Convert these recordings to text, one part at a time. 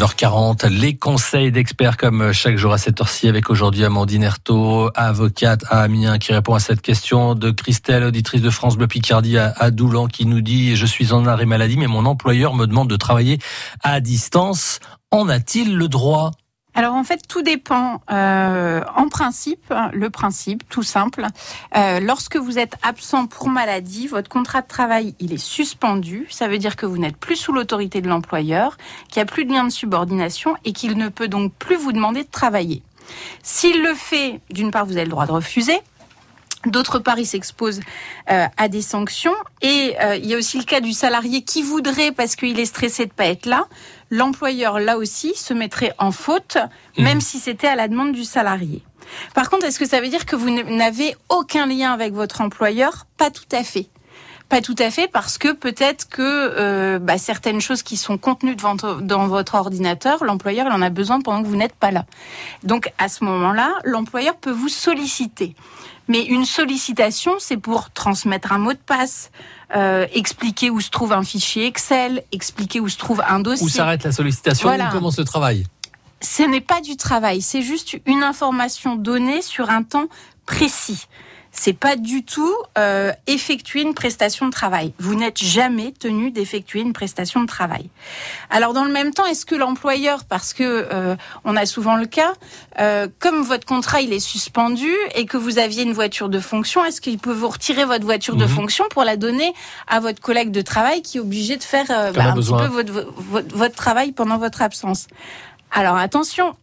9h40, les conseils d'experts comme chaque jour à cette heure-ci avec aujourd'hui Amandine Ertaud, avocate à Amiens qui répond à cette question de Christelle, auditrice de France Bleu Picardie à Doulan qui nous dit je suis en arrêt maladie mais mon employeur me demande de travailler à distance. En a-t-il le droit? Alors en fait, tout dépend. Euh, en principe, le principe, tout simple, euh, lorsque vous êtes absent pour maladie, votre contrat de travail il est suspendu. Ça veut dire que vous n'êtes plus sous l'autorité de l'employeur, qu'il n'y a plus de lien de subordination et qu'il ne peut donc plus vous demander de travailler. S'il le fait, d'une part, vous avez le droit de refuser. D'autre part, il s'expose euh, à des sanctions. Et euh, il y a aussi le cas du salarié qui voudrait, parce qu'il est stressé de pas être là, l'employeur, là aussi, se mettrait en faute, mmh. même si c'était à la demande du salarié. Par contre, est-ce que ça veut dire que vous n'avez aucun lien avec votre employeur? Pas tout à fait. Pas tout à fait parce que peut-être que euh, bah, certaines choses qui sont contenues dans votre ordinateur, l'employeur il en a besoin pendant que vous n'êtes pas là. Donc à ce moment-là, l'employeur peut vous solliciter. Mais une sollicitation, c'est pour transmettre un mot de passe, euh, expliquer où se trouve un fichier Excel, expliquer où se trouve un dossier. Où s'arrête la sollicitation Où commence le travail Ce n'est pas du travail, c'est juste une information donnée sur un temps précis c'est pas du tout euh, effectuer une prestation de travail. Vous n'êtes jamais tenu d'effectuer une prestation de travail. Alors dans le même temps, est-ce que l'employeur, parce que euh, on a souvent le cas, euh, comme votre contrat il est suspendu et que vous aviez une voiture de fonction, est-ce qu'il peut vous retirer votre voiture de mhm. fonction pour la donner à votre collègue de travail qui est obligé de faire bah, un petit peu votre, votre travail pendant votre absence? Alors attention,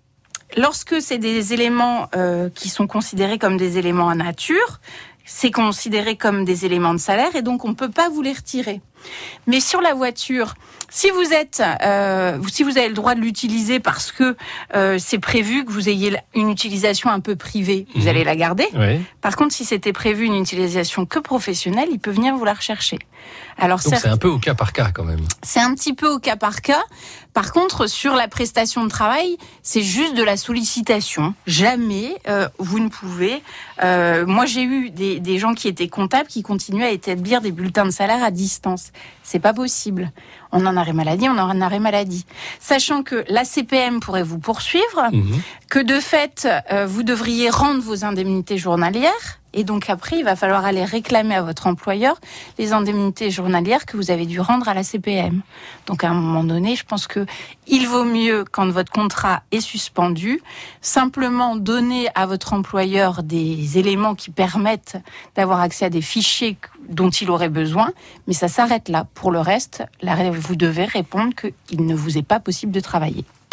Lorsque c'est des éléments euh, qui sont considérés comme des éléments en nature, c'est considéré comme des éléments de salaire et donc on ne peut pas vous les retirer. Mais sur la voiture, si vous êtes, euh, si vous avez le droit de l'utiliser parce que euh, c'est prévu que vous ayez une utilisation un peu privée, vous mhm. allez la garder. Par contre, si c'était prévu une utilisation que professionnelle, il peut venir vous la rechercher. Alors c'est un peu au cas par cas quand même. C'est un petit peu au cas par cas. Par contre, sur la prestation de travail, c'est juste de la sollicitation. Jamais euh, vous ne pouvez. Euh, moi, j'ai eu des, des gens qui étaient comptables qui continuaient à établir des bulletins de salaire à distance. C'est pas possible. On en arrêt maladie, on en arrêt maladie. Sachant que la CPM pourrait vous poursuivre, mhm. que de fait, euh, vous devriez rendre vos indemnités journalières et donc après, il va falloir aller réclamer à votre employeur les indemnités journalières que vous avez dû rendre à la CPM. Donc à un moment donné, je pense que il vaut mieux quand votre contrat est suspendu, simplement donner à votre employeur des éléments qui permettent d'avoir accès à des fichiers dont il aurait besoin, mais ça s'arrête là. Pour le reste, vous devez répondre qu'il ne vous est pas possible de travailler.